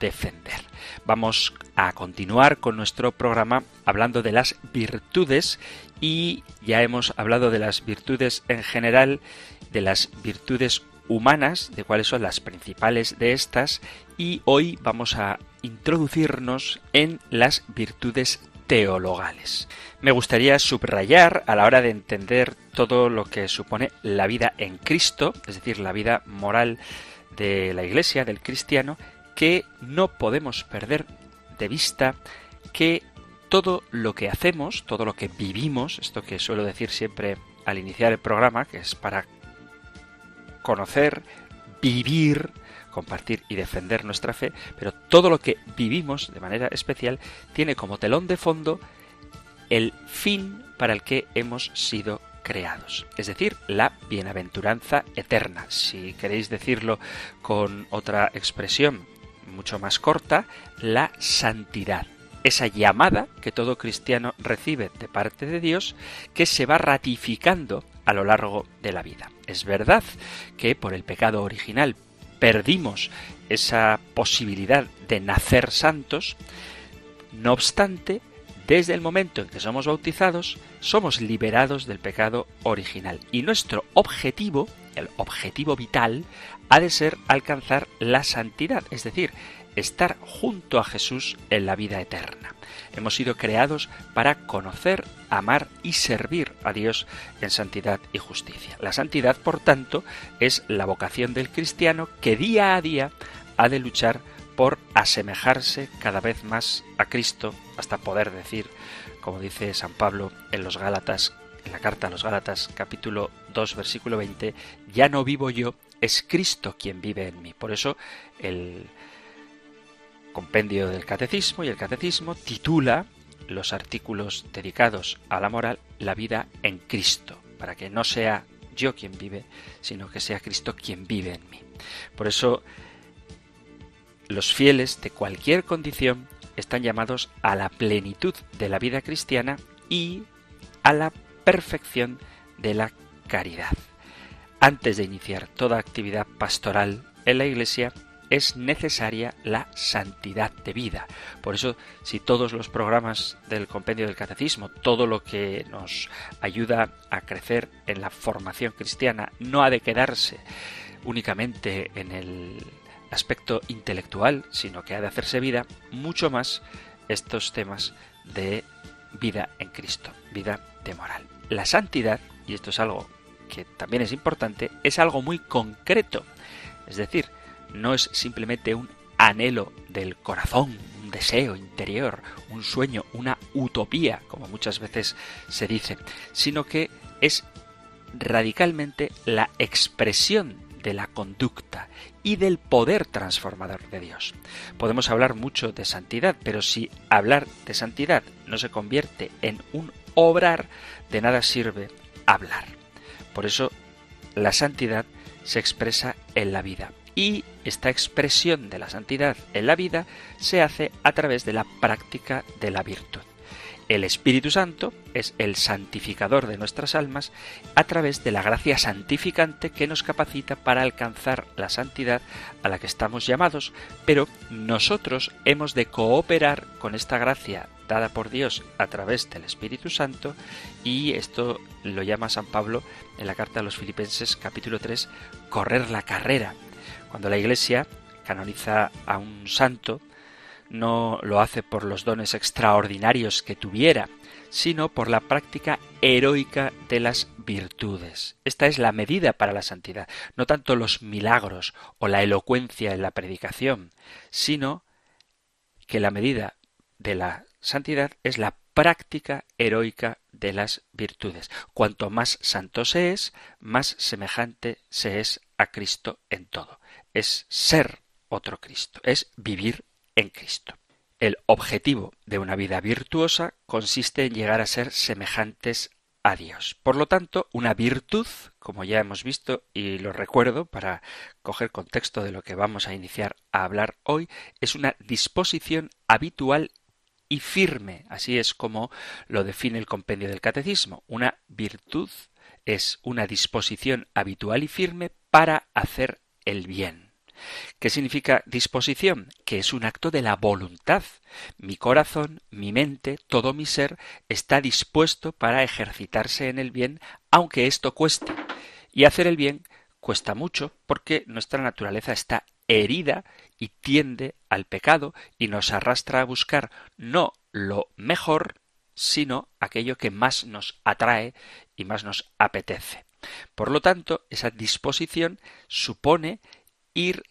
defender. Vamos a continuar con nuestro programa hablando de las virtudes y ya hemos hablado de las virtudes en general, de las virtudes humanas, de cuáles son las principales de estas y hoy vamos a introducirnos en las virtudes teologales. Me gustaría subrayar a la hora de entender todo lo que supone la vida en Cristo, es decir, la vida moral de la Iglesia, del cristiano, que no podemos perder de vista que todo lo que hacemos, todo lo que vivimos, esto que suelo decir siempre al iniciar el programa, que es para conocer, vivir, compartir y defender nuestra fe, pero todo lo que vivimos de manera especial tiene como telón de fondo el fin para el que hemos sido creados, es decir, la bienaventuranza eterna. Si queréis decirlo con otra expresión mucho más corta, la santidad. Esa llamada que todo cristiano recibe de parte de Dios que se va ratificando a lo largo de la vida. Es verdad que por el pecado original perdimos esa posibilidad de nacer santos, no obstante, desde el momento en que somos bautizados, somos liberados del pecado original. Y nuestro objetivo, el objetivo vital, ha de ser alcanzar la santidad, es decir, estar junto a Jesús en la vida eterna. Hemos sido creados para conocer, amar y servir a Dios en santidad y justicia. La santidad, por tanto, es la vocación del cristiano que día a día ha de luchar por asemejarse cada vez más a Cristo hasta poder decir, como dice San Pablo en los Gálatas, en la carta a los Gálatas, capítulo 2, versículo 20, ya no vivo yo, es Cristo quien vive en mí. Por eso el compendio del catecismo y el catecismo titula los artículos dedicados a la moral la vida en Cristo, para que no sea yo quien vive, sino que sea Cristo quien vive en mí. Por eso los fieles de cualquier condición están llamados a la plenitud de la vida cristiana y a la perfección de la caridad. Antes de iniciar toda actividad pastoral en la Iglesia, es necesaria la santidad de vida. Por eso, si todos los programas del compendio del catecismo, todo lo que nos ayuda a crecer en la formación cristiana, no ha de quedarse únicamente en el aspecto intelectual, sino que ha de hacerse vida, mucho más estos temas de vida en Cristo, vida de moral. La santidad, y esto es algo que también es importante, es algo muy concreto. Es decir, no es simplemente un anhelo del corazón, un deseo interior, un sueño, una utopía, como muchas veces se dice, sino que es radicalmente la expresión de la conducta y del poder transformador de Dios. Podemos hablar mucho de santidad, pero si hablar de santidad no se convierte en un obrar, de nada sirve hablar. Por eso la santidad se expresa en la vida y esta expresión de la santidad en la vida se hace a través de la práctica de la virtud. El Espíritu Santo es el santificador de nuestras almas a través de la gracia santificante que nos capacita para alcanzar la santidad a la que estamos llamados, pero nosotros hemos de cooperar con esta gracia dada por Dios a través del Espíritu Santo y esto lo llama San Pablo en la carta a los Filipenses capítulo 3 correr la carrera. Cuando la Iglesia canoniza a un santo, no lo hace por los dones extraordinarios que tuviera, sino por la práctica heroica de las virtudes. Esta es la medida para la santidad, no tanto los milagros o la elocuencia en la predicación, sino que la medida de la santidad es la práctica heroica de las virtudes. Cuanto más santo se es, más semejante se es a Cristo en todo. Es ser otro Cristo, es vivir en Cristo. El objetivo de una vida virtuosa consiste en llegar a ser semejantes a Dios. Por lo tanto, una virtud, como ya hemos visto y lo recuerdo para coger contexto de lo que vamos a iniciar a hablar hoy, es una disposición habitual y firme. Así es como lo define el compendio del catecismo. Una virtud es una disposición habitual y firme para hacer el bien. ¿Qué significa disposición? Que es un acto de la voluntad. Mi corazón, mi mente, todo mi ser está dispuesto para ejercitarse en el bien, aunque esto cueste. Y hacer el bien cuesta mucho porque nuestra naturaleza está herida y tiende al pecado y nos arrastra a buscar no lo mejor, sino aquello que más nos atrae y más nos apetece. Por lo tanto, esa disposición supone ir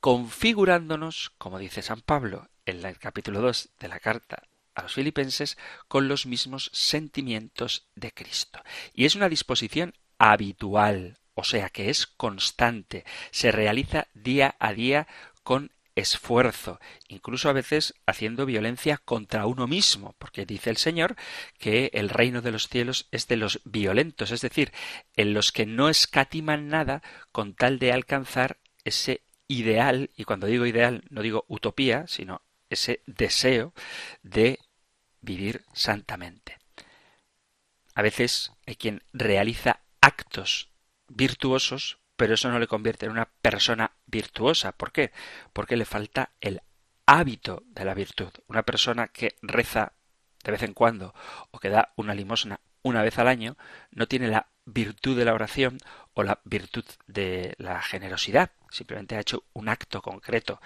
configurándonos, como dice San Pablo en el capítulo 2 de la carta a los filipenses, con los mismos sentimientos de Cristo. Y es una disposición habitual, o sea que es constante, se realiza día a día con esfuerzo, incluso a veces haciendo violencia contra uno mismo, porque dice el Señor que el reino de los cielos es de los violentos, es decir, en los que no escatiman nada con tal de alcanzar ese ideal, y cuando digo ideal no digo utopía, sino ese deseo de vivir santamente. A veces hay quien realiza actos virtuosos pero eso no le convierte en una persona virtuosa. ¿Por qué? Porque le falta el hábito de la virtud. Una persona que reza de vez en cuando o que da una limosna una vez al año no tiene la virtud de la oración o la virtud de la generosidad. Simplemente ha hecho un acto concreto,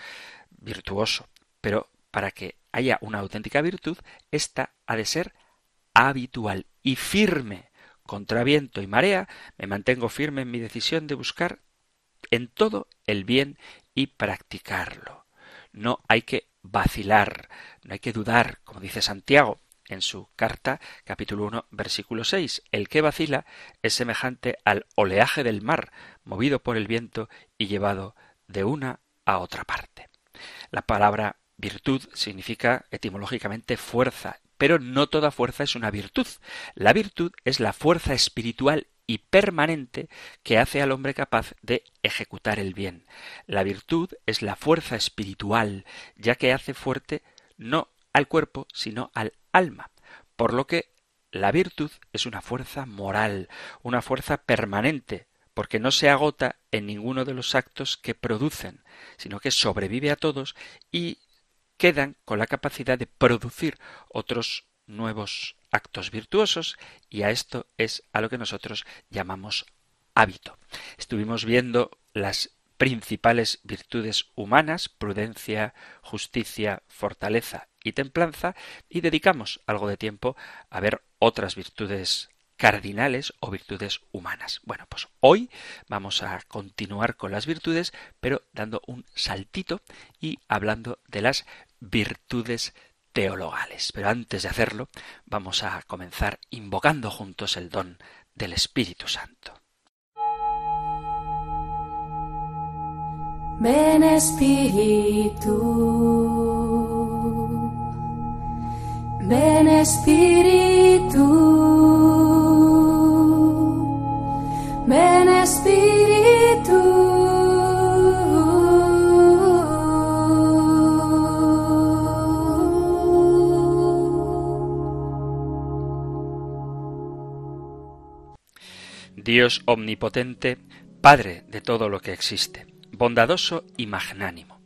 virtuoso. Pero para que haya una auténtica virtud, esta ha de ser habitual y firme contra viento y marea, me mantengo firme en mi decisión de buscar en todo el bien y practicarlo. No hay que vacilar, no hay que dudar, como dice Santiago en su carta, capítulo 1, versículo 6. El que vacila es semejante al oleaje del mar, movido por el viento y llevado de una a otra parte. La palabra virtud significa etimológicamente fuerza, pero no toda fuerza es una virtud. La virtud es la fuerza espiritual y permanente que hace al hombre capaz de ejecutar el bien. La virtud es la fuerza espiritual, ya que hace fuerte no al cuerpo, sino al alma. Por lo que la virtud es una fuerza moral, una fuerza permanente, porque no se agota en ninguno de los actos que producen, sino que sobrevive a todos y quedan con la capacidad de producir otros nuevos actos virtuosos y a esto es a lo que nosotros llamamos hábito. Estuvimos viendo las principales virtudes humanas, prudencia, justicia, fortaleza y templanza, y dedicamos algo de tiempo a ver otras virtudes cardinales o virtudes humanas. Bueno, pues hoy vamos a continuar con las virtudes, pero dando un saltito y hablando de las virtudes teologales. Pero antes de hacerlo, vamos a comenzar invocando juntos el don del Espíritu Santo. Ven Espíritu, ven Espíritu, ven Espíritu. Dios omnipotente, Padre de todo lo que existe, bondadoso y magnánimo,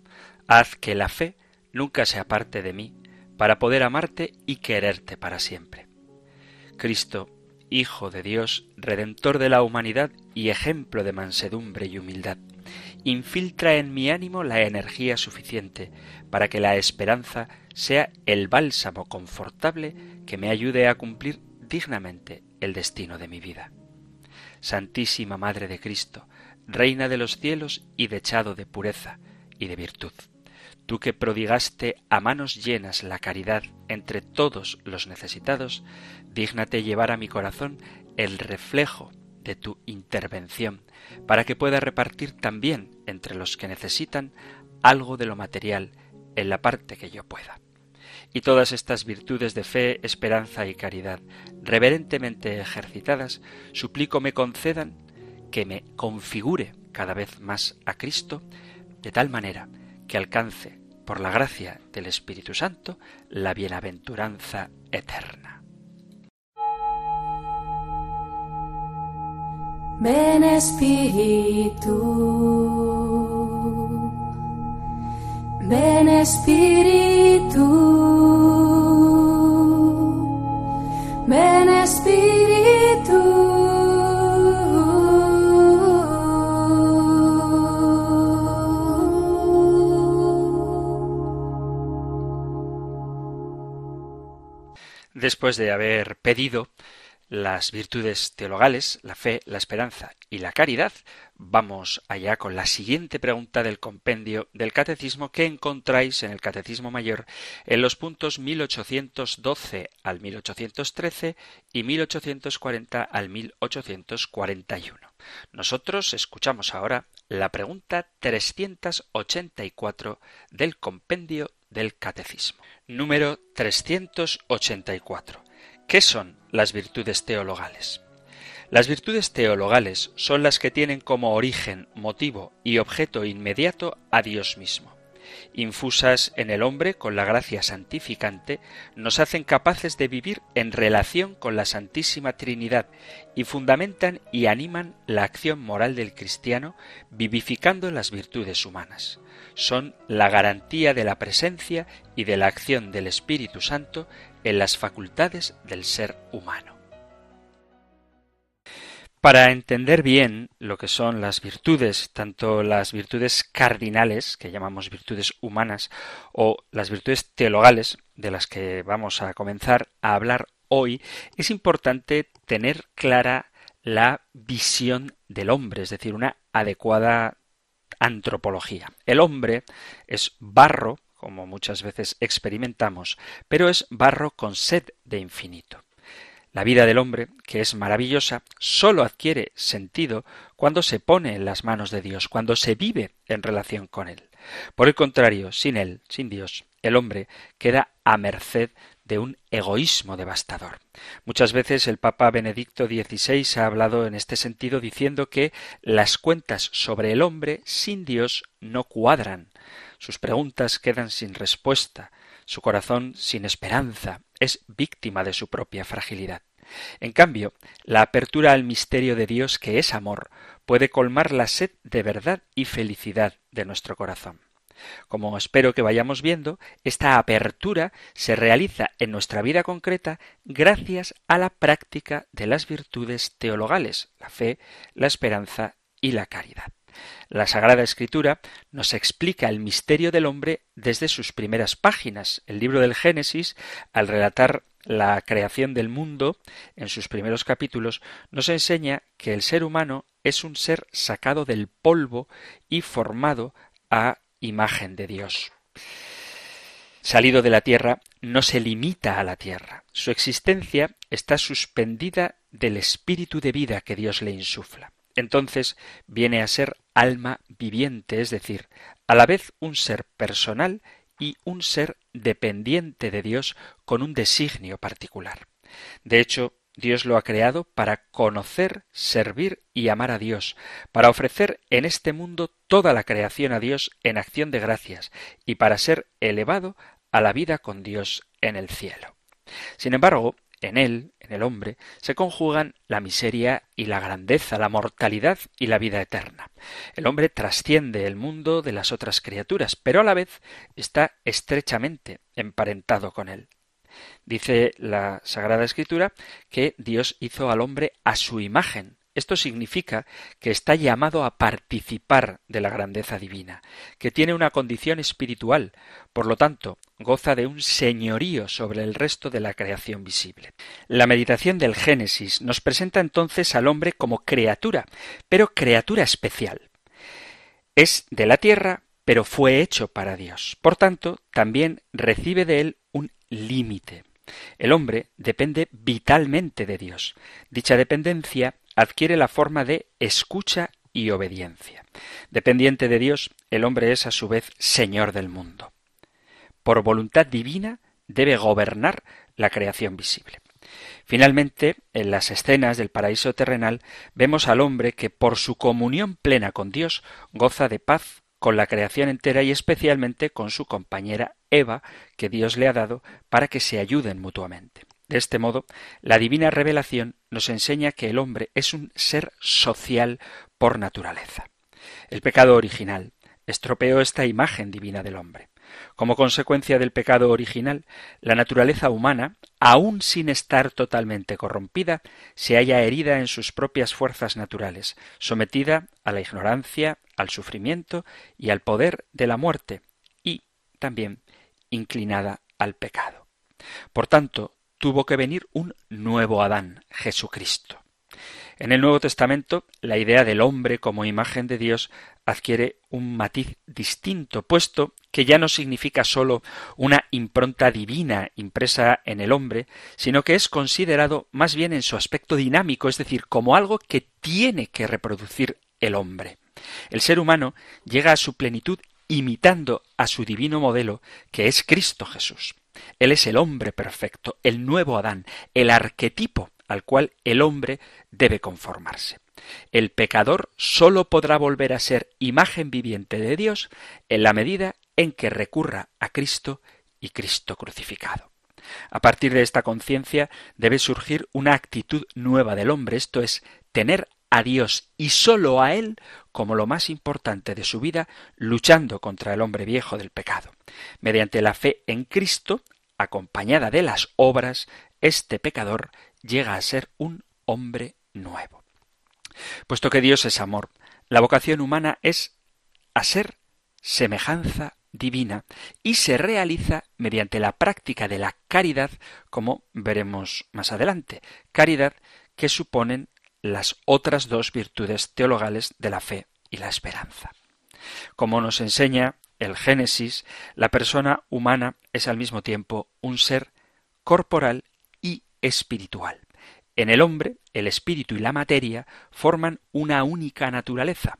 haz que la fe nunca se aparte de mí, para poder amarte y quererte para siempre. Cristo, Hijo de Dios, Redentor de la humanidad y ejemplo de mansedumbre y humildad, infiltra en mi ánimo la energía suficiente para que la esperanza sea el bálsamo confortable que me ayude a cumplir dignamente el destino de mi vida. Santísima Madre de Cristo, Reina de los cielos y dechado de pureza y de virtud, tú que prodigaste a manos llenas la caridad entre todos los necesitados, dígnate llevar a mi corazón el reflejo de tu intervención, para que pueda repartir también entre los que necesitan algo de lo material en la parte que yo pueda. Y todas estas virtudes de fe, esperanza y caridad, reverentemente ejercitadas, suplico me concedan que me configure cada vez más a Cristo, de tal manera que alcance, por la gracia del Espíritu Santo, la bienaventuranza eterna. Ven Espíritu, ven Espíritu, ven Espíritu. Después de haber pedido las virtudes teologales, la fe, la esperanza y la caridad, vamos allá con la siguiente pregunta del compendio del catecismo que encontráis en el Catecismo Mayor en los puntos 1812 al 1813 y 1840 al 1841. Nosotros escuchamos ahora la pregunta 384 del compendio del catecismo. Número 384. ¿Qué son las virtudes teologales? Las virtudes teologales son las que tienen como origen, motivo y objeto inmediato a Dios mismo. Infusas en el hombre con la gracia santificante, nos hacen capaces de vivir en relación con la Santísima Trinidad y fundamentan y animan la acción moral del cristiano, vivificando las virtudes humanas. Son la garantía de la presencia y de la acción del Espíritu Santo en las facultades del ser humano. Para entender bien lo que son las virtudes, tanto las virtudes cardinales, que llamamos virtudes humanas, o las virtudes teologales, de las que vamos a comenzar a hablar hoy, es importante tener clara la visión del hombre, es decir, una adecuada antropología. El hombre es barro, como muchas veces experimentamos, pero es barro con sed de infinito. La vida del hombre, que es maravillosa, sólo adquiere sentido cuando se pone en las manos de Dios, cuando se vive en relación con Él. Por el contrario, sin Él, sin Dios, el hombre queda a merced de un egoísmo devastador. Muchas veces el Papa Benedicto XVI ha hablado en este sentido diciendo que las cuentas sobre el hombre sin Dios no cuadran, sus preguntas quedan sin respuesta, su corazón sin esperanza, es víctima de su propia fragilidad. En cambio, la apertura al misterio de Dios, que es amor, puede colmar la sed de verdad y felicidad de nuestro corazón. Como espero que vayamos viendo, esta apertura se realiza en nuestra vida concreta gracias a la práctica de las virtudes teologales, la fe, la esperanza y la caridad. La Sagrada Escritura nos explica el misterio del hombre desde sus primeras páginas. El libro del Génesis, al relatar la creación del mundo, en sus primeros capítulos, nos enseña que el ser humano es un ser sacado del polvo y formado a imagen de Dios. Salido de la tierra, no se limita a la tierra. Su existencia está suspendida del espíritu de vida que Dios le insufla entonces viene a ser alma viviente, es decir, a la vez un ser personal y un ser dependiente de Dios con un designio particular. De hecho, Dios lo ha creado para conocer, servir y amar a Dios, para ofrecer en este mundo toda la creación a Dios en acción de gracias y para ser elevado a la vida con Dios en el cielo. Sin embargo, en él, en el hombre, se conjugan la miseria y la grandeza, la mortalidad y la vida eterna. El hombre trasciende el mundo de las otras criaturas, pero a la vez está estrechamente emparentado con él. Dice la Sagrada Escritura que Dios hizo al hombre a su imagen, Esto significa que está llamado a participar de la grandeza divina, que tiene una condición espiritual, por lo tanto, goza de un señorío sobre el resto de la creación visible. La meditación del Génesis nos presenta entonces al hombre como criatura, pero criatura especial. Es de la tierra, pero fue hecho para Dios. Por tanto, también recibe de él un límite. El hombre depende vitalmente de Dios. Dicha dependencia adquiere la forma de escucha y obediencia. Dependiente de Dios, el hombre es a su vez Señor del mundo. Por voluntad divina debe gobernar la creación visible. Finalmente, en las escenas del paraíso terrenal, vemos al hombre que por su comunión plena con Dios goza de paz con la creación entera y especialmente con su compañera Eva, que Dios le ha dado para que se ayuden mutuamente. De este modo, la divina revelación nos enseña que el hombre es un ser social por naturaleza. El pecado original estropeó esta imagen divina del hombre. Como consecuencia del pecado original, la naturaleza humana, aun sin estar totalmente corrompida, se halla herida en sus propias fuerzas naturales, sometida a la ignorancia, al sufrimiento y al poder de la muerte, y también inclinada al pecado. Por tanto, tuvo que venir un nuevo Adán, Jesucristo. En el Nuevo Testamento, la idea del hombre como imagen de Dios adquiere un matiz distinto, puesto que ya no significa sólo una impronta divina impresa en el hombre, sino que es considerado más bien en su aspecto dinámico, es decir, como algo que tiene que reproducir el hombre. El ser humano llega a su plenitud imitando a su divino modelo, que es Cristo Jesús. Él es el hombre perfecto, el nuevo Adán, el arquetipo al cual el hombre debe conformarse. El pecador sólo podrá volver a ser imagen viviente de Dios en la medida en que recurra a Cristo y Cristo crucificado. A partir de esta conciencia debe surgir una actitud nueva del hombre, esto es, tener a Dios y sólo a Él como lo más importante de su vida, luchando contra el hombre viejo del pecado. Mediante la fe en Cristo, acompañada de las obras, este pecador llega a ser un hombre nuevo. Puesto que Dios es amor, la vocación humana es a ser semejanza divina y se realiza mediante la práctica de la caridad, como veremos más adelante, caridad que suponen las otras dos virtudes teologales de la fe y la esperanza. Como nos enseña el Génesis, la persona humana es al mismo tiempo un ser corporal y espiritual. En el hombre, el espíritu y la materia forman una única naturaleza.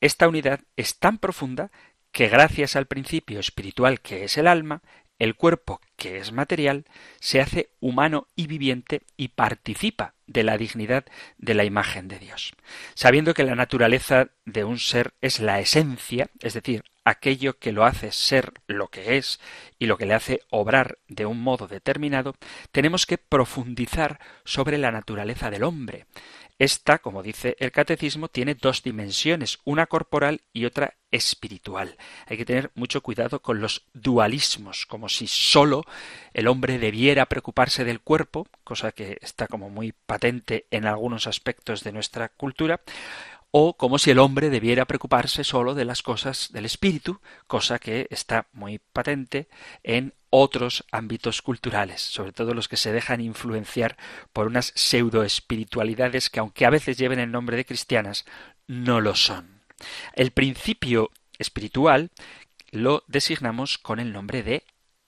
Esta unidad es tan profunda que gracias al principio espiritual que es el alma, el cuerpo, que es material, se hace humano y viviente y participa de la dignidad de la imagen de Dios. Sabiendo que la naturaleza de un ser es la esencia, es decir, aquello que lo hace ser lo que es y lo que le hace obrar de un modo determinado, tenemos que profundizar sobre la naturaleza del hombre. Esta, como dice el catecismo, tiene dos dimensiones, una corporal y otra espiritual. Hay que tener mucho cuidado con los dualismos, como si sólo el hombre debiera preocuparse del cuerpo, cosa que está como muy patente en algunos aspectos de nuestra cultura, o como si el hombre debiera preocuparse solo de las cosas del espíritu, cosa que está muy patente en otros ámbitos culturales, sobre todo los que se dejan influenciar por unas pseudoespiritualidades que aunque a veces lleven el nombre de cristianas, no lo son. El principio espiritual lo designamos con el nombre de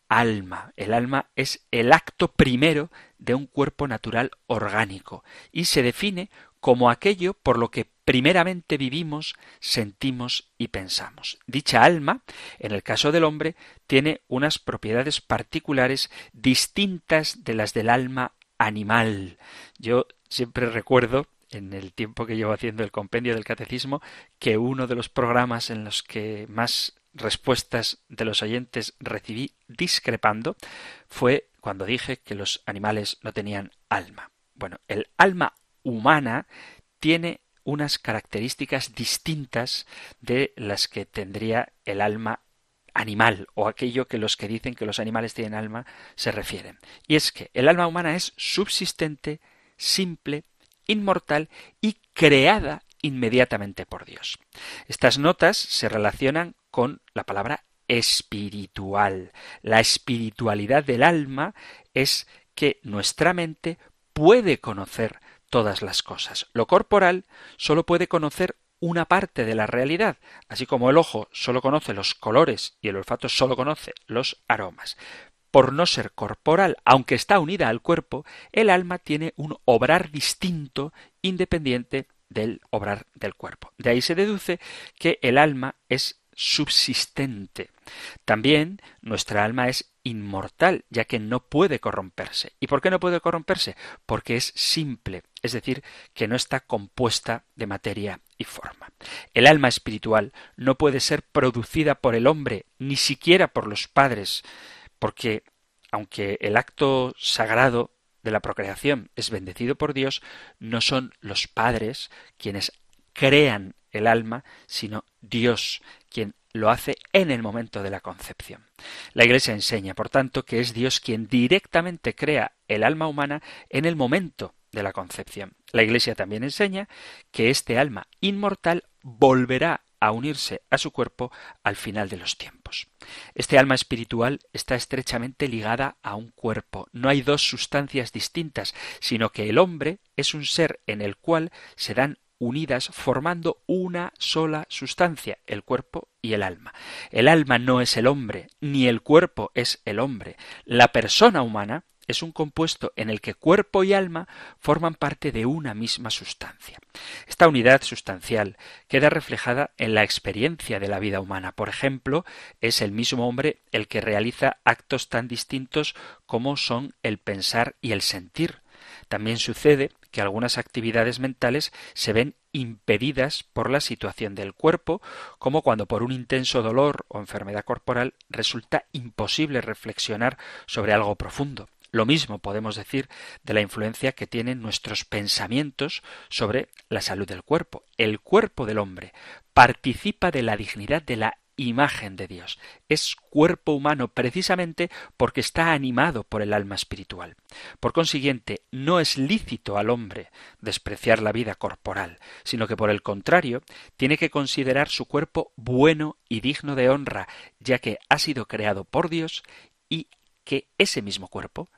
alma. El alma es el acto primero de un cuerpo natural orgánico y se define como aquello por lo que primeramente vivimos, sentimos y pensamos. Dicha alma, en el caso del hombre, tiene unas propiedades particulares distintas de las del alma animal. Yo siempre recuerdo en el tiempo que llevo haciendo el compendio del catecismo, que uno de los programas en los que más respuestas de los oyentes recibí discrepando fue cuando dije que los animales no tenían alma. Bueno, el alma humana tiene unas características distintas de las que tendría el alma animal o aquello que los que dicen que los animales tienen alma se refieren. Y es que el alma humana es subsistente, simple inmortal y creada inmediatamente por Dios. Estas notas se relacionan con la palabra espiritual. La espiritualidad del alma es que nuestra mente puede conocer todas las cosas. Lo corporal solo puede conocer una parte de la realidad, así como el ojo solo conoce los colores y el olfato solo conoce los aromas. Por no ser corporal, aunque está unida al cuerpo, el alma tiene un obrar distinto, independiente del obrar del cuerpo. De ahí se deduce que el alma es subsistente. También nuestra alma es inmortal, ya que no puede corromperse. ¿Y por qué no puede corromperse? Porque es simple, es decir, que no está compuesta de materia y forma. El alma espiritual no puede ser producida por el hombre, ni siquiera por los padres, porque aunque el acto sagrado de la procreación es bendecido por Dios, no son los padres quienes crean el alma, sino Dios quien lo hace en el momento de la concepción. La Iglesia enseña, por tanto, que es Dios quien directamente crea el alma humana en el momento de la concepción. La Iglesia también enseña que este alma inmortal volverá a unirse a su cuerpo al final de los tiempos. Este alma espiritual está estrechamente ligada a un cuerpo. No hay dos sustancias distintas, sino que el hombre es un ser en el cual se dan unidas formando una sola sustancia, el cuerpo y el alma. El alma no es el hombre, ni el cuerpo es el hombre. La persona humana es un compuesto en el que cuerpo y alma forman parte de una misma sustancia. Esta unidad sustancial queda reflejada en la experiencia de la vida humana. Por ejemplo, es el mismo hombre el que realiza actos tan distintos como son el pensar y el sentir. También sucede que algunas actividades mentales se ven impedidas por la situación del cuerpo, como cuando por un intenso dolor o enfermedad corporal resulta imposible reflexionar sobre algo profundo. Lo mismo podemos decir de la influencia que tienen nuestros pensamientos sobre la salud del cuerpo. El cuerpo del hombre participa de la dignidad de la imagen de Dios. Es cuerpo humano precisamente porque está animado por el alma espiritual. Por consiguiente, no es lícito al hombre despreciar la vida corporal, sino que por el contrario, tiene que considerar su cuerpo bueno y digno de honra, ya que ha sido creado por Dios y que ese mismo cuerpo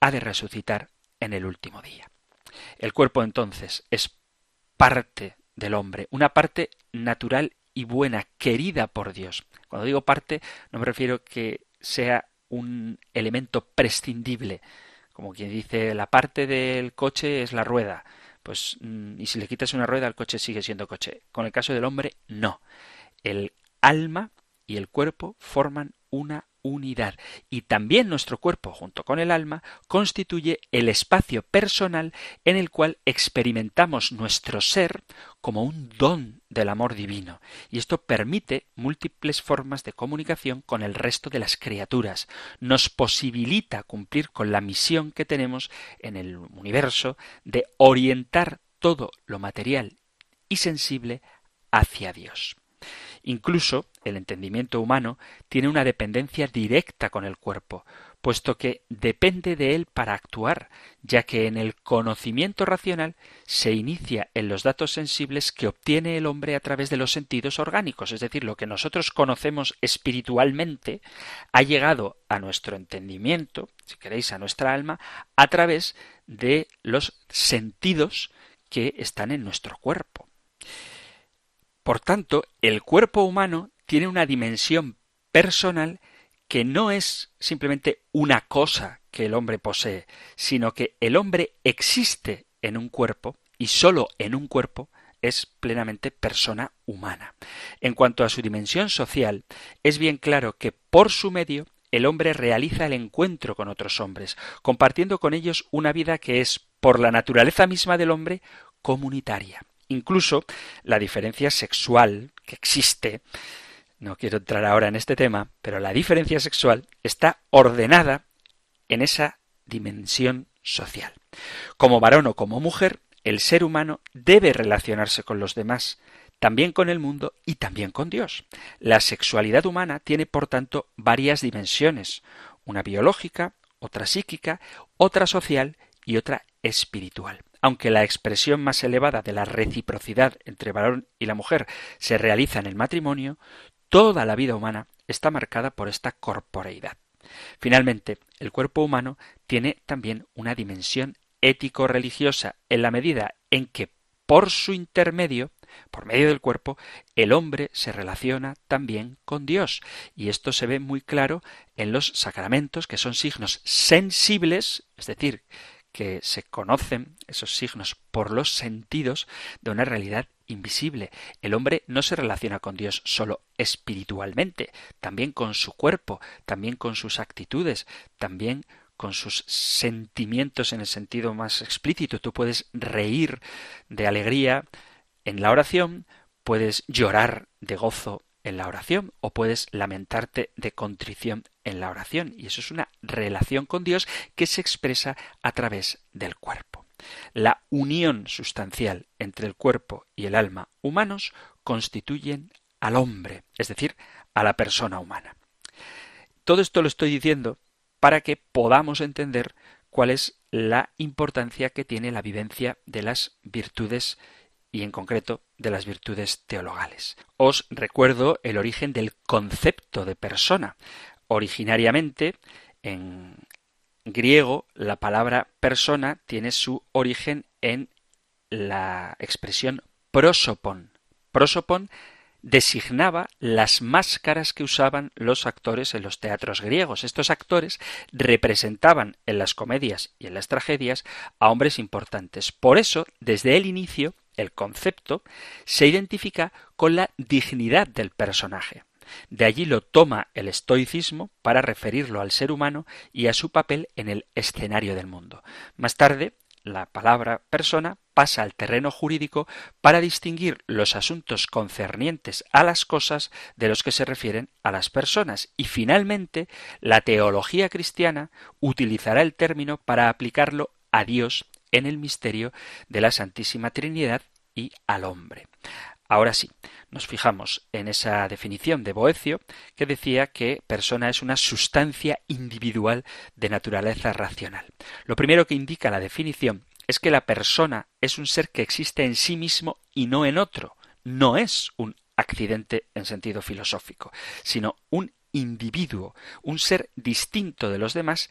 ha de resucitar en el último día. El cuerpo entonces es parte del hombre, una parte natural y buena, querida por Dios. Cuando digo parte, no me refiero que sea un elemento prescindible, como quien dice la parte del coche es la rueda. Pues, mm, y si le quitas una rueda, el coche sigue siendo coche. Con el caso del hombre, no. El alma y el cuerpo forman una unidad. Y también nuestro cuerpo, junto con el alma, constituye el espacio personal en el cual experimentamos nuestro ser como un don del amor divino. Y esto permite múltiples formas de comunicación con el resto de las criaturas. Nos posibilita cumplir con la misión que tenemos en el universo de orientar todo lo material y sensible hacia Dios. Incluso el entendimiento humano tiene una dependencia directa con el cuerpo, puesto que depende de él para actuar, ya que en el conocimiento racional se inicia en los datos sensibles que obtiene el hombre a través de los sentidos orgánicos, es decir, lo que nosotros conocemos espiritualmente ha llegado a nuestro entendimiento, si queréis, a nuestra alma, a través de los sentidos que están en nuestro cuerpo. Por tanto, el cuerpo humano tiene una dimensión personal que no es simplemente una cosa que el hombre posee, sino que el hombre existe en un cuerpo y sólo en un cuerpo es plenamente persona humana. En cuanto a su dimensión social, es bien claro que por su medio el hombre realiza el encuentro con otros hombres, compartiendo con ellos una vida que es, por la naturaleza misma del hombre, comunitaria. Incluso la diferencia sexual que existe, no quiero entrar ahora en este tema, pero la diferencia sexual está ordenada en esa dimensión social. Como varón o como mujer, el ser humano debe relacionarse con los demás, también con el mundo y también con Dios. La sexualidad humana tiene, por tanto, varias dimensiones, una biológica, otra psíquica, otra social y otra espiritual. Aunque la expresión más elevada de la reciprocidad entre varón y la mujer se realiza en el matrimonio, toda la vida humana está marcada por esta corporeidad. Finalmente, el cuerpo humano tiene también una dimensión ético-religiosa en la medida en que por su intermedio, por medio del cuerpo, el hombre se relaciona también con Dios. Y esto se ve muy claro en los sacramentos, que son signos sensibles, es decir, que se conocen esos signos por los sentidos de una realidad invisible. El hombre no se relaciona con Dios solo espiritualmente, también con su cuerpo, también con sus actitudes, también con sus sentimientos en el sentido más explícito. Tú puedes reír de alegría en la oración, puedes llorar de gozo en la oración o puedes lamentarte de contrición en la oración. Y eso es una relación con Dios que se expresa a través del cuerpo. La unión sustancial entre el cuerpo y el alma humanos constituyen al hombre, es decir, a la persona humana. Todo esto lo estoy diciendo para que podamos entender cuál es la importancia que tiene la vivencia de las virtudes y en concreto de las virtudes teologales. Os recuerdo el origen del concepto de persona. Originariamente, en griego, la palabra persona tiene su origen en la expresión prosopon. Prosopon designaba las máscaras que usaban los actores en los teatros griegos. Estos actores representaban en las comedias y en las tragedias a hombres importantes. Por eso, desde el inicio, el concepto se identifica con la dignidad del personaje. De allí lo toma el estoicismo para referirlo al ser humano y a su papel en el escenario del mundo. Más tarde, la palabra persona pasa al terreno jurídico para distinguir los asuntos concernientes a las cosas de los que se refieren a las personas. Y finalmente, la teología cristiana utilizará el término para aplicarlo a Dios en el misterio de la Santísima Trinidad y al hombre. Ahora sí, nos fijamos en esa definición de Boecio que decía que persona es una sustancia individual de naturaleza racional. Lo primero que indica la definición es que la persona es un ser que existe en sí mismo y no en otro. No es un accidente en sentido filosófico, sino un individuo, un ser distinto de los demás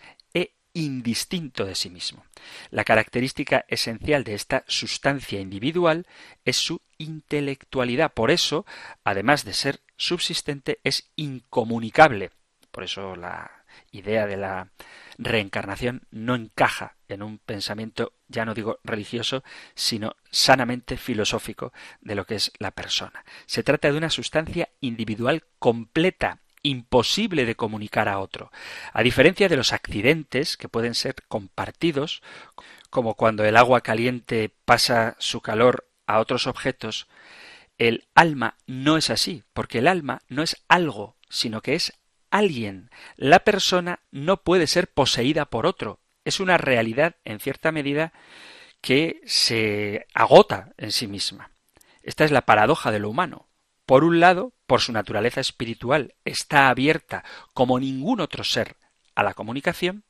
indistinto de sí mismo. La característica esencial de esta sustancia individual es su intelectualidad. Por eso, además de ser subsistente, es incomunicable. Por eso la idea de la reencarnación no encaja en un pensamiento, ya no digo religioso, sino sanamente filosófico de lo que es la persona. Se trata de una sustancia individual completa, imposible de comunicar a otro. A diferencia de los accidentes que pueden ser compartidos, como cuando el agua caliente pasa su calor a otros objetos, el alma no es así, porque el alma no es algo, sino que es alguien. La persona no puede ser poseída por otro. Es una realidad, en cierta medida, que se agota en sí misma. Esta es la paradoja de lo humano. Por un lado, por su naturaleza espiritual, está abierta como ningún otro ser a la comunicación,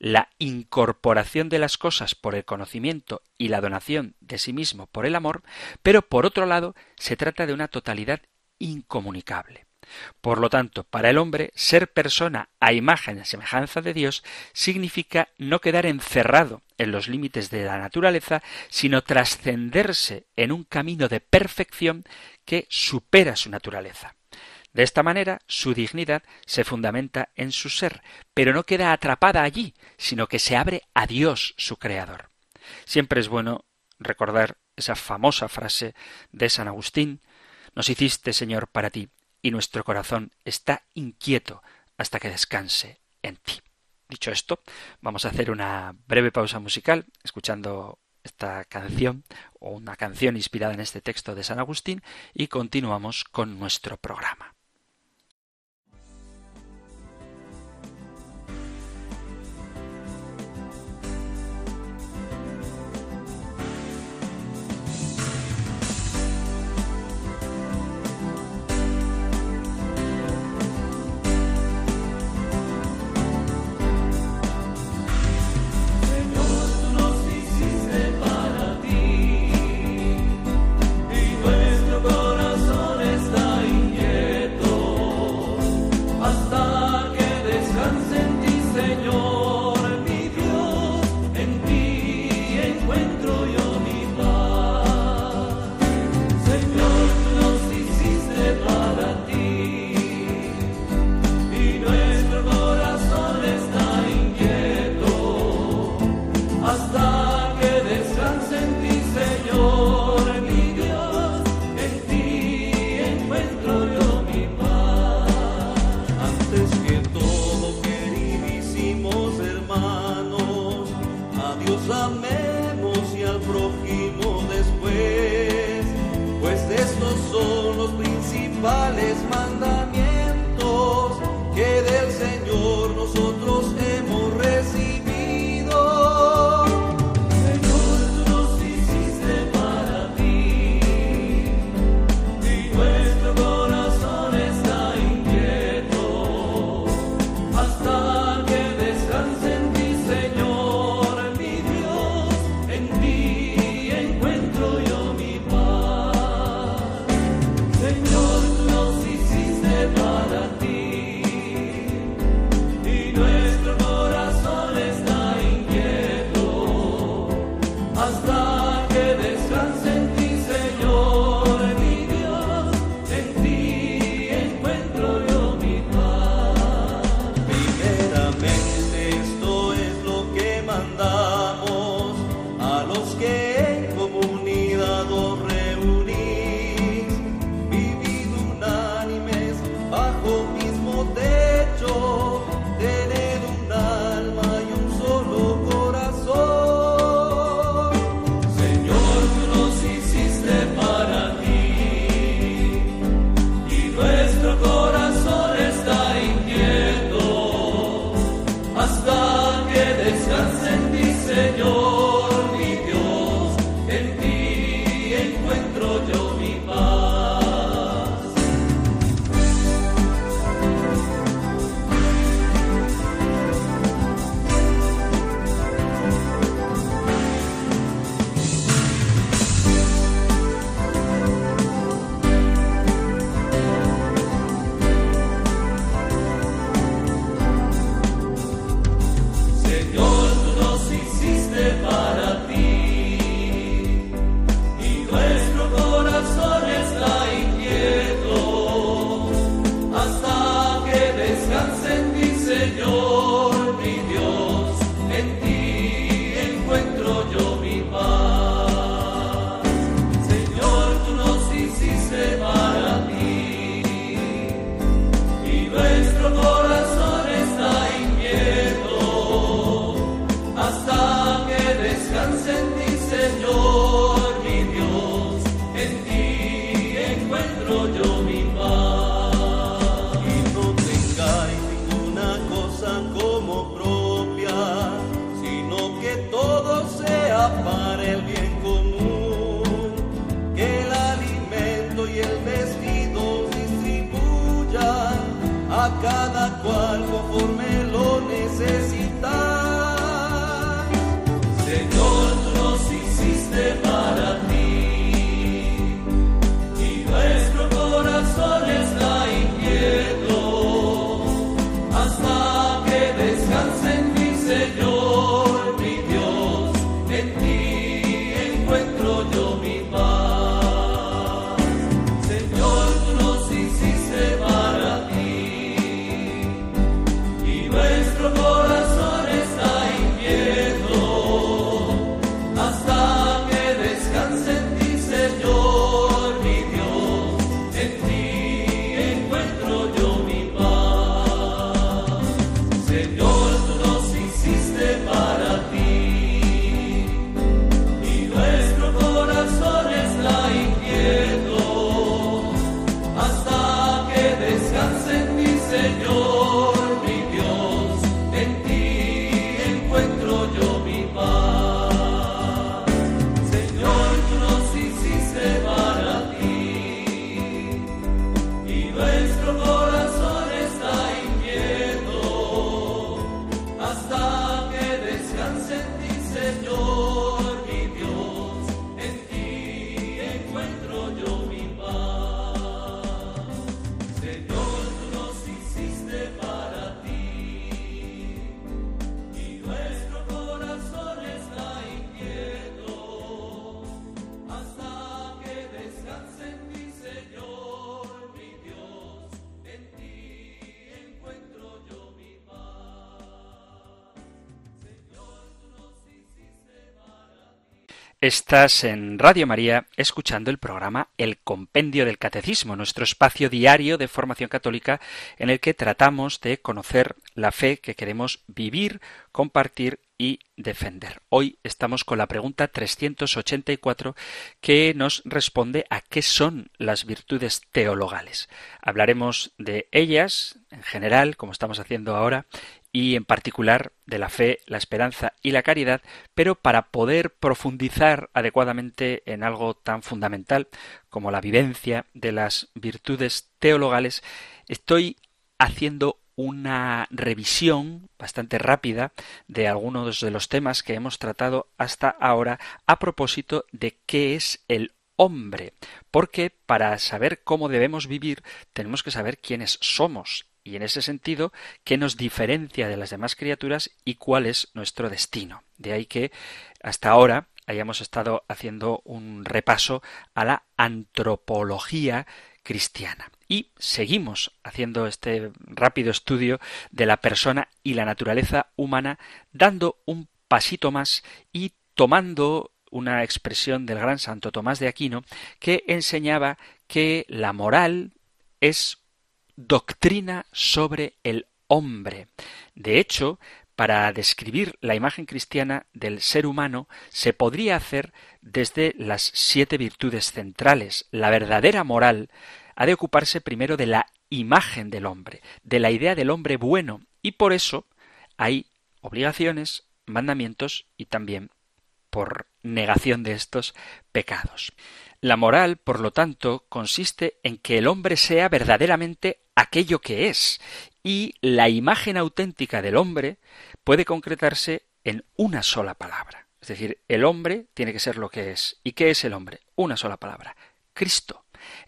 la incorporación de las cosas por el conocimiento y la donación de sí mismo por el amor, pero por otro lado se trata de una totalidad incomunicable. Por lo tanto, para el hombre, ser persona a imagen y semejanza de Dios significa no quedar encerrado en los límites de la naturaleza, sino trascenderse en un camino de perfección que supera su naturaleza. De esta manera, su dignidad se fundamenta en su ser, pero no queda atrapada allí, sino que se abre a Dios, su Creador. Siempre es bueno recordar esa famosa frase de San Agustín Nos hiciste, Señor, para ti, y nuestro corazón está inquieto hasta que descanse en ti. Dicho esto, vamos a hacer una breve pausa musical escuchando esta canción o una canción inspirada en este texto de San Agustín y continuamos con nuestro programa. Dios amemos y al prójimo después, pues estos son los principales. Estás en Radio María escuchando el programa El Compendio del Catecismo, nuestro espacio diario de formación católica en el que tratamos de conocer la fe que queremos vivir, compartir y defender. Hoy estamos con la pregunta 384 que nos responde a qué son las virtudes teologales. Hablaremos de ellas en general, como estamos haciendo ahora, y en particular de la fe, la esperanza y la caridad, pero para poder profundizar adecuadamente en algo tan fundamental como la vivencia de las virtudes teologales, estoy haciendo una revisión bastante rápida de algunos de los temas que hemos tratado hasta ahora a propósito de qué es el hombre, porque para saber cómo debemos vivir tenemos que saber quiénes somos y en ese sentido qué nos diferencia de las demás criaturas y cuál es nuestro destino. De ahí que hasta ahora hayamos estado haciendo un repaso a la antropología cristiana. Y seguimos haciendo este rápido estudio de la persona y la naturaleza humana, dando un pasito más y tomando una expresión del gran santo Tomás de Aquino que enseñaba que la moral es doctrina sobre el hombre. De hecho, para describir la imagen cristiana del ser humano se podría hacer desde las siete virtudes centrales. La verdadera moral ha de ocuparse primero de la imagen del hombre, de la idea del hombre bueno, y por eso hay obligaciones, mandamientos y también por negación de estos pecados. La moral, por lo tanto, consiste en que el hombre sea verdaderamente aquello que es, y la imagen auténtica del hombre puede concretarse en una sola palabra. Es decir, el hombre tiene que ser lo que es. ¿Y qué es el hombre? Una sola palabra. Cristo.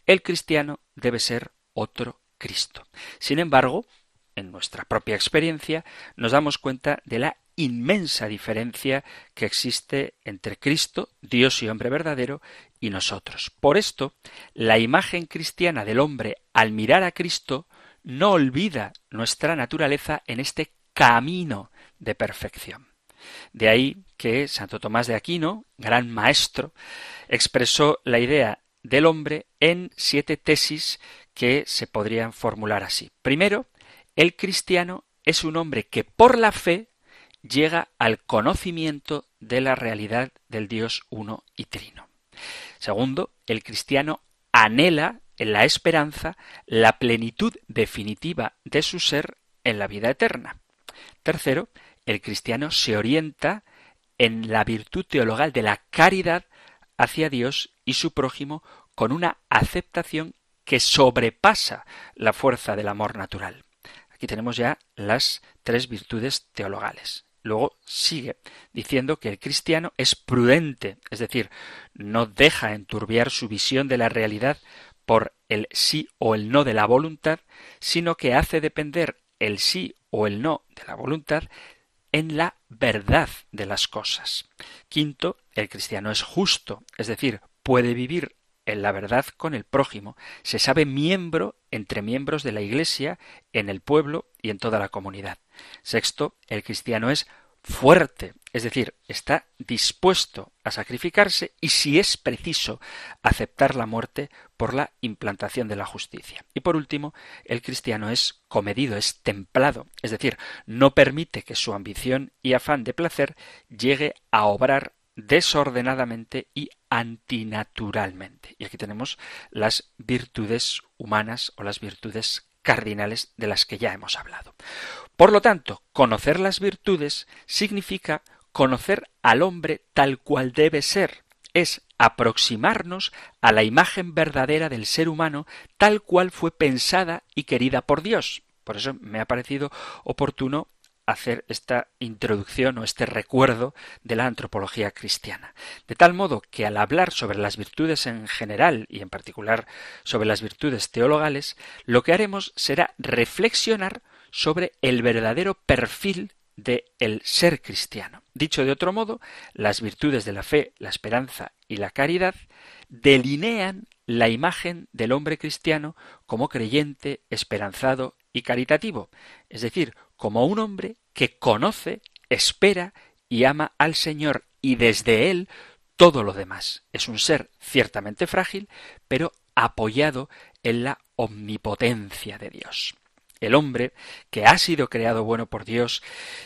El cristiano debe ser otro Cristo. Sin embargo, en nuestra propia experiencia, nos damos cuenta de la inmensa diferencia que existe entre Cristo, Dios y hombre verdadero, y nosotros. Por esto, la imagen cristiana del hombre al mirar a Cristo no olvida nuestra naturaleza en este camino de perfección. De ahí que Santo Tomás de Aquino, gran maestro, expresó la idea del hombre en siete tesis que se podrían formular así. Primero, el cristiano es un hombre que por la fe llega al conocimiento de la realidad del Dios uno y trino. Segundo, el cristiano anhela en la esperanza la plenitud definitiva de su ser en la vida eterna. Tercero, el cristiano se orienta en la virtud teologal de la caridad hacia Dios y su prójimo con una aceptación que sobrepasa la fuerza del amor natural. Aquí tenemos ya las tres virtudes teologales. Luego sigue diciendo que el cristiano es prudente, es decir, no deja enturbiar su visión de la realidad por el sí o el no de la voluntad, sino que hace depender el sí o el no de la voluntad en la verdad de las cosas. Quinto, el cristiano es justo, es decir, puede vivir en la verdad con el prójimo, se sabe miembro entre miembros de la Iglesia, en el pueblo y en toda la comunidad. Sexto, el cristiano es fuerte, es decir, está dispuesto a sacrificarse y, si es preciso, aceptar la muerte por la implantación de la justicia. Y por último, el cristiano es comedido, es templado, es decir, no permite que su ambición y afán de placer llegue a obrar desordenadamente y antinaturalmente. Y aquí tenemos las virtudes humanas o las virtudes cardinales de las que ya hemos hablado. Por lo tanto, conocer las virtudes significa conocer al hombre tal cual debe ser, es aproximarnos a la imagen verdadera del ser humano tal cual fue pensada y querida por Dios. Por eso me ha parecido oportuno hacer esta introducción o este recuerdo de la antropología cristiana. De tal modo que al hablar sobre las virtudes en general y en particular sobre las virtudes teologales, lo que haremos será reflexionar sobre el verdadero perfil de el ser cristiano. Dicho de otro modo, las virtudes de la fe, la esperanza y la caridad delinean la imagen del hombre cristiano como creyente, esperanzado y caritativo, es decir, como un hombre que conoce, espera y ama al Señor y desde él todo lo demás. Es un ser ciertamente frágil, pero apoyado en la omnipotencia de Dios. El hombre, que ha sido creado bueno por Dios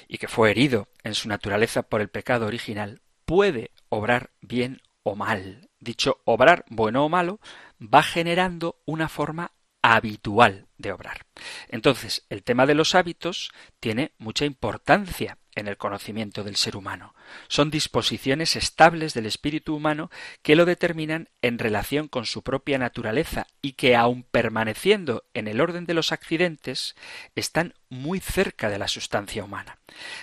y que fue herido en su naturaleza por el pecado original, puede obrar bien o mal. Dicho obrar bueno o malo va generando una forma habitual de obrar. Entonces, el tema de los hábitos tiene mucha importancia en el conocimiento del ser humano. Son disposiciones estables del espíritu humano que lo determinan en relación con su propia naturaleza y que, aun permaneciendo en el orden de los accidentes, están muy cerca de la sustancia humana.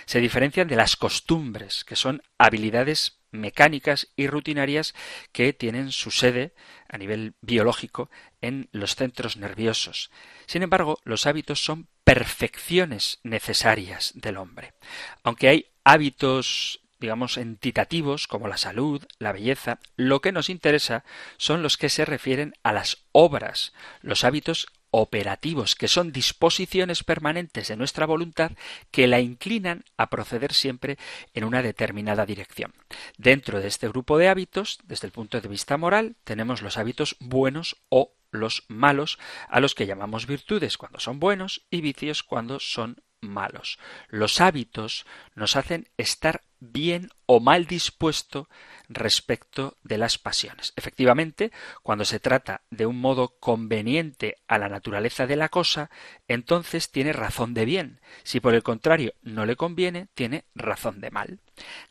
Se diferencian de las costumbres, que son habilidades mecánicas y rutinarias que tienen su sede a nivel biológico en los centros nerviosos. Sin embargo, los hábitos son perfecciones necesarias del hombre. Aunque hay hábitos digamos, entitativos como la salud, la belleza, lo que nos interesa son los que se refieren a las obras, los hábitos operativos, que son disposiciones permanentes de nuestra voluntad que la inclinan a proceder siempre en una determinada dirección. Dentro de este grupo de hábitos, desde el punto de vista moral, tenemos los hábitos buenos o los malos, a los que llamamos virtudes cuando son buenos y vicios cuando son malos. Los hábitos nos hacen estar bien o mal dispuesto respecto de las pasiones. Efectivamente, cuando se trata de un modo conveniente a la naturaleza de la cosa, entonces tiene razón de bien. Si por el contrario no le conviene, tiene razón de mal.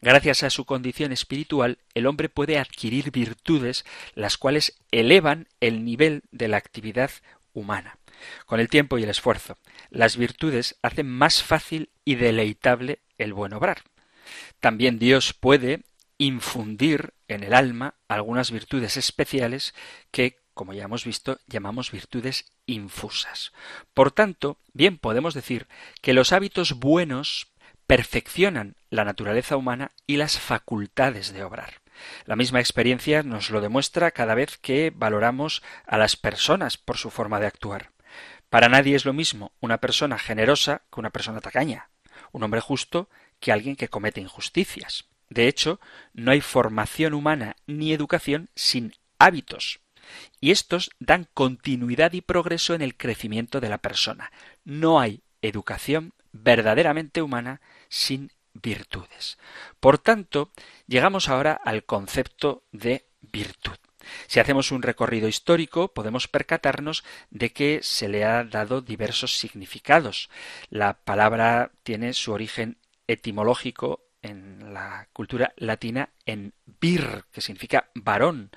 Gracias a su condición espiritual, el hombre puede adquirir virtudes las cuales elevan el nivel de la actividad humana. Con el tiempo y el esfuerzo, las virtudes hacen más fácil y deleitable el buen obrar. También Dios puede infundir en el alma algunas virtudes especiales que, como ya hemos visto, llamamos virtudes infusas. Por tanto, bien podemos decir que los hábitos buenos perfeccionan la naturaleza humana y las facultades de obrar. La misma experiencia nos lo demuestra cada vez que valoramos a las personas por su forma de actuar. Para nadie es lo mismo una persona generosa que una persona tacaña, un hombre justo que alguien que comete injusticias. De hecho, no hay formación humana ni educación sin hábitos. Y estos dan continuidad y progreso en el crecimiento de la persona. No hay educación verdaderamente humana sin virtudes. Por tanto, llegamos ahora al concepto de virtud. Si hacemos un recorrido histórico, podemos percatarnos de que se le ha dado diversos significados. La palabra tiene su origen etimológico en la cultura latina en vir, que significa varón.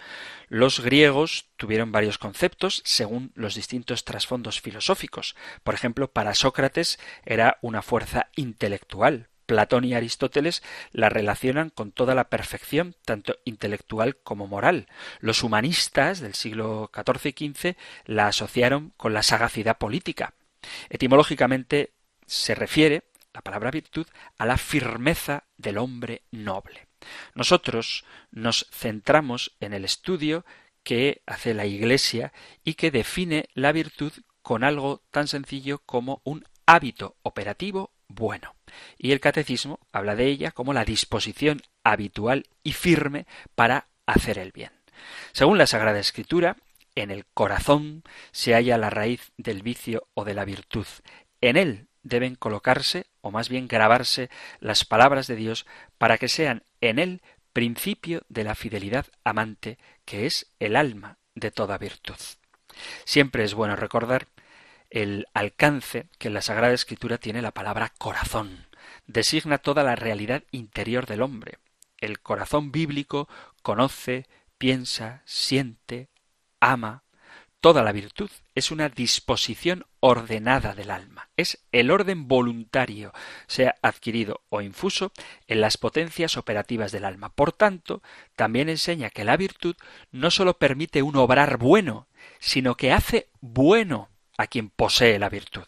Los griegos tuvieron varios conceptos según los distintos trasfondos filosóficos. Por ejemplo, para Sócrates era una fuerza intelectual. Platón y Aristóteles la relacionan con toda la perfección, tanto intelectual como moral. Los humanistas del siglo XIV y XV la asociaron con la sagacidad política. Etimológicamente se refiere la palabra virtud a la firmeza del hombre noble. Nosotros nos centramos en el estudio que hace la Iglesia y que define la virtud con algo tan sencillo como un hábito operativo bueno. Y el catecismo habla de ella como la disposición habitual y firme para hacer el bien. Según la Sagrada Escritura, en el corazón se halla la raíz del vicio o de la virtud. En él deben colocarse, o más bien grabarse, las palabras de Dios para que sean en él principio de la fidelidad amante, que es el alma de toda virtud. Siempre es bueno recordar el alcance que en la Sagrada Escritura tiene la palabra corazón. Designa toda la realidad interior del hombre. El corazón bíblico conoce, piensa, siente, ama, Toda la virtud es una disposición ordenada del alma, es el orden voluntario, sea adquirido o infuso, en las potencias operativas del alma. Por tanto, también enseña que la virtud no sólo permite un obrar bueno, sino que hace bueno a quien posee la virtud.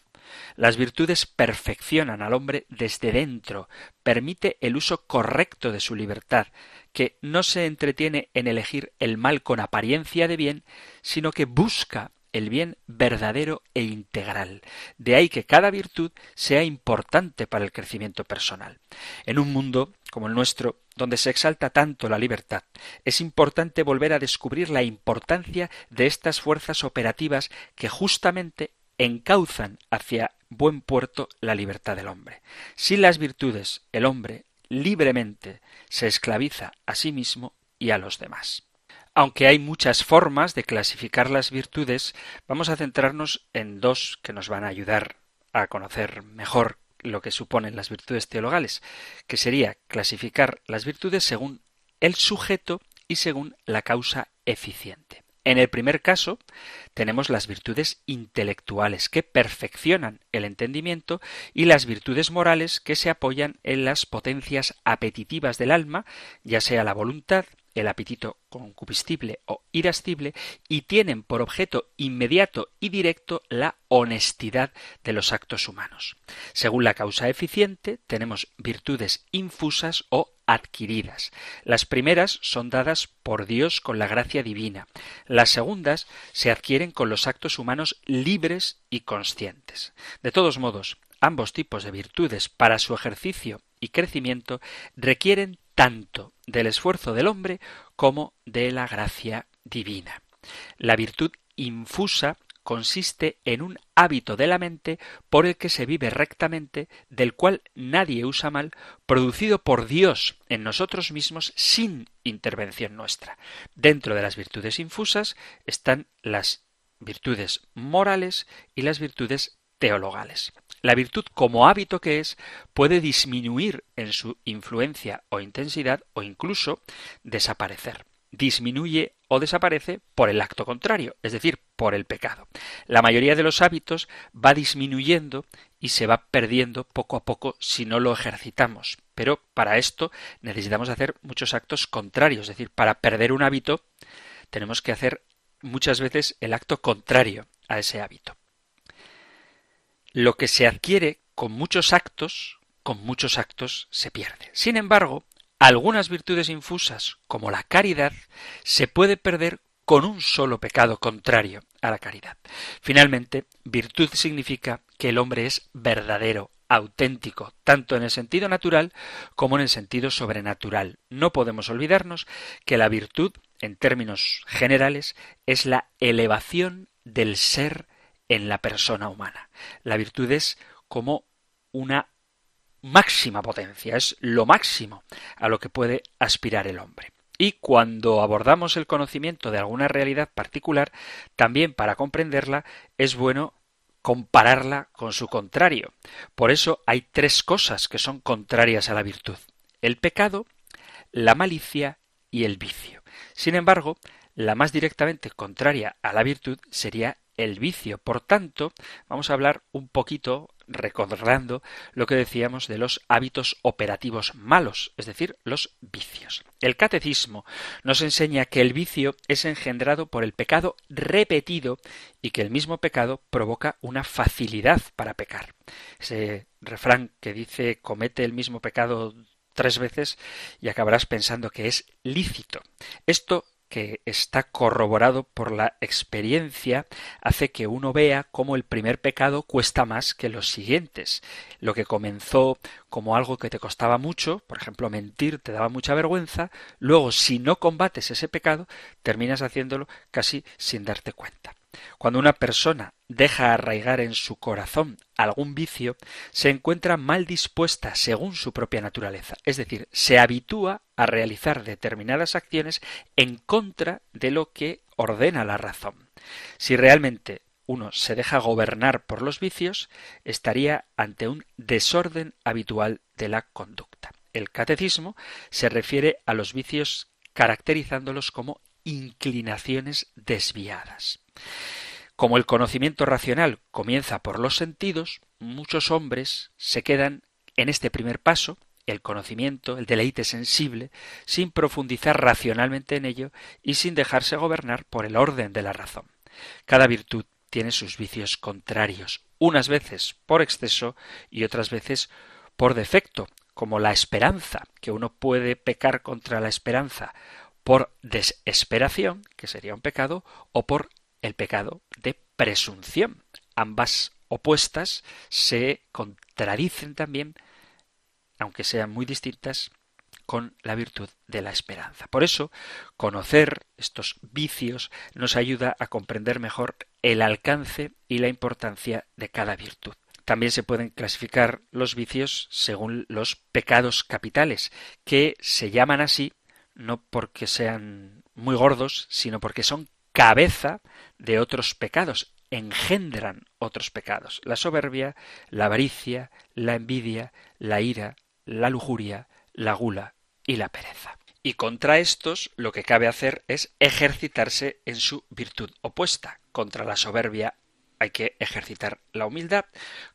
Las virtudes perfeccionan al hombre desde dentro, permite el uso correcto de su libertad, que no se entretiene en elegir el mal con apariencia de bien, sino que busca el bien verdadero e integral. De ahí que cada virtud sea importante para el crecimiento personal. En un mundo como el nuestro, donde se exalta tanto la libertad, es importante volver a descubrir la importancia de estas fuerzas operativas que justamente encauzan hacia buen puerto la libertad del hombre. Sin las virtudes, el hombre libremente se esclaviza a sí mismo y a los demás. Aunque hay muchas formas de clasificar las virtudes, vamos a centrarnos en dos que nos van a ayudar a conocer mejor lo que suponen las virtudes teologales, que sería clasificar las virtudes según el sujeto y según la causa eficiente. En el primer caso, tenemos las virtudes intelectuales que perfeccionan el entendimiento y las virtudes morales que se apoyan en las potencias apetitivas del alma, ya sea la voluntad, el apetito concupiscible o irascible, y tienen por objeto inmediato y directo la honestidad de los actos humanos. Según la causa eficiente, tenemos virtudes infusas o adquiridas. Las primeras son dadas por Dios con la gracia divina. Las segundas se adquieren con los actos humanos libres y conscientes. De todos modos, ambos tipos de virtudes para su ejercicio y crecimiento requieren tanto del esfuerzo del hombre como de la gracia divina. La virtud infusa consiste en un hábito de la mente por el que se vive rectamente, del cual nadie usa mal, producido por Dios en nosotros mismos sin intervención nuestra. Dentro de las virtudes infusas están las virtudes morales y las virtudes teologales. La virtud como hábito que es puede disminuir en su influencia o intensidad o incluso desaparecer. Disminuye o desaparece por el acto contrario, es decir, por el pecado. La mayoría de los hábitos va disminuyendo y se va perdiendo poco a poco si no lo ejercitamos. Pero para esto necesitamos hacer muchos actos contrarios, es decir, para perder un hábito tenemos que hacer muchas veces el acto contrario a ese hábito lo que se adquiere con muchos actos, con muchos actos se pierde. Sin embargo, algunas virtudes infusas, como la caridad, se puede perder con un solo pecado contrario a la caridad. Finalmente, virtud significa que el hombre es verdadero, auténtico, tanto en el sentido natural como en el sentido sobrenatural. No podemos olvidarnos que la virtud, en términos generales, es la elevación del ser en la persona humana. La virtud es como una máxima potencia, es lo máximo a lo que puede aspirar el hombre. Y cuando abordamos el conocimiento de alguna realidad particular, también para comprenderla es bueno compararla con su contrario. Por eso hay tres cosas que son contrarias a la virtud. el pecado, la malicia y el vicio. Sin embargo, la más directamente contraria a la virtud sería el vicio. Por tanto, vamos a hablar un poquito recordando lo que decíamos de los hábitos operativos malos, es decir, los vicios. El catecismo nos enseña que el vicio es engendrado por el pecado repetido y que el mismo pecado provoca una facilidad para pecar. Ese refrán que dice comete el mismo pecado tres veces y acabarás pensando que es lícito. Esto que está corroborado por la experiencia hace que uno vea cómo el primer pecado cuesta más que los siguientes. Lo que comenzó como algo que te costaba mucho, por ejemplo, mentir te daba mucha vergüenza, luego si no combates ese pecado, terminas haciéndolo casi sin darte cuenta. Cuando una persona deja arraigar en su corazón algún vicio, se encuentra mal dispuesta según su propia naturaleza, es decir, se habitúa a realizar determinadas acciones en contra de lo que ordena la razón. Si realmente uno se deja gobernar por los vicios, estaría ante un desorden habitual de la conducta. El catecismo se refiere a los vicios caracterizándolos como inclinaciones desviadas. Como el conocimiento racional comienza por los sentidos, muchos hombres se quedan en este primer paso, el conocimiento, el deleite sensible, sin profundizar racionalmente en ello y sin dejarse gobernar por el orden de la razón. Cada virtud tiene sus vicios contrarios, unas veces por exceso y otras veces por defecto, como la esperanza, que uno puede pecar contra la esperanza por desesperación, que sería un pecado, o por el pecado de presunción. Ambas opuestas se contradicen también, aunque sean muy distintas, con la virtud de la esperanza. Por eso, conocer estos vicios nos ayuda a comprender mejor el alcance y la importancia de cada virtud. También se pueden clasificar los vicios según los pecados capitales, que se llaman así no porque sean muy gordos, sino porque son cabeza de otros pecados, engendran otros pecados. La soberbia, la avaricia, la envidia, la ira, la lujuria, la gula y la pereza. Y contra estos lo que cabe hacer es ejercitarse en su virtud opuesta. Contra la soberbia hay que ejercitar la humildad,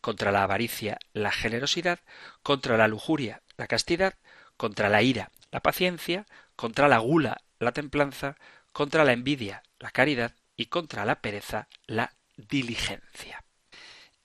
contra la avaricia la generosidad, contra la lujuria la castidad, contra la ira la paciencia, contra la gula la templanza, contra la envidia la caridad y contra la pereza la diligencia.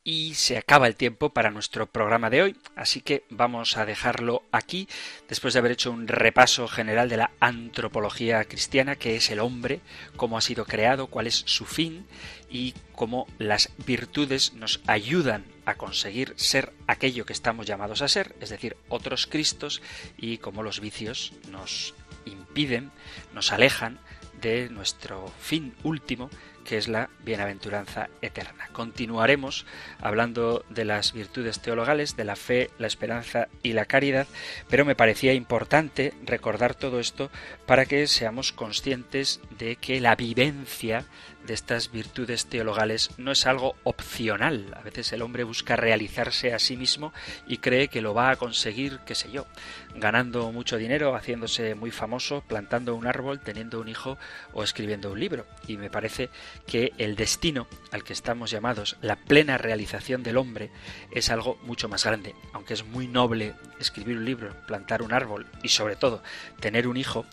Y se acaba el tiempo para nuestro programa de hoy, así que vamos a dejarlo aquí, después de haber hecho un repaso general de la antropología cristiana, que es el hombre, cómo ha sido creado, cuál es su fin y cómo las virtudes nos ayudan a conseguir ser aquello que estamos llamados a ser, es decir, otros Cristos, y cómo los vicios nos impiden, nos alejan de nuestro fin último, que es la bienaventuranza eterna. Continuaremos hablando de las virtudes teologales, de la fe, la esperanza y la caridad, pero me parecía importante recordar todo esto para que seamos conscientes de que la vivencia de estas virtudes teologales no es algo opcional. A veces el hombre busca realizarse a sí mismo y cree que lo va a conseguir, qué sé yo, ganando mucho dinero, haciéndose muy famoso, plantando un árbol, teniendo un hijo o escribiendo un libro. Y me parece que el destino al que estamos llamados, la plena realización del hombre, es algo mucho más grande. Aunque es muy noble escribir un libro, plantar un árbol y sobre todo tener un hijo,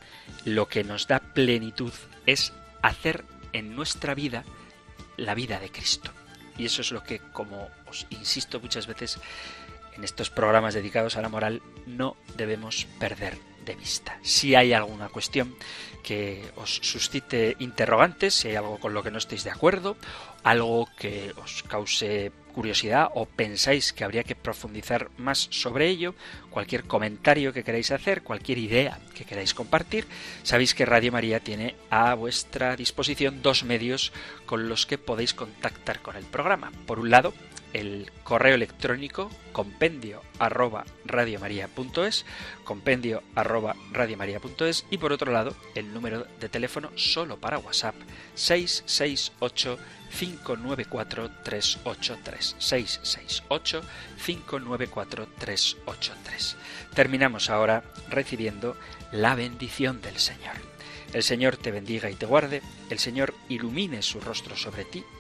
lo que nos da plenitud es hacer en nuestra vida la vida de Cristo. Y eso es lo que, como os insisto muchas veces en estos programas dedicados a la moral, no debemos perder de vista. Si hay alguna cuestión que os suscite interrogantes, si hay algo con lo que no estéis de acuerdo, algo que os cause curiosidad o pensáis que habría que profundizar más sobre ello, cualquier comentario que queráis hacer, cualquier idea que queráis compartir, sabéis que Radio María tiene a vuestra disposición dos medios con los que podéis contactar con el programa. Por un lado, el correo electrónico compendio arroba radiomaria.es, compendio arroba radiomaria.es y por otro lado el número de teléfono solo para WhatsApp 668 594 383 668 594 383. Terminamos ahora recibiendo la bendición del Señor. El Señor te bendiga y te guarde, el Señor ilumine su rostro sobre ti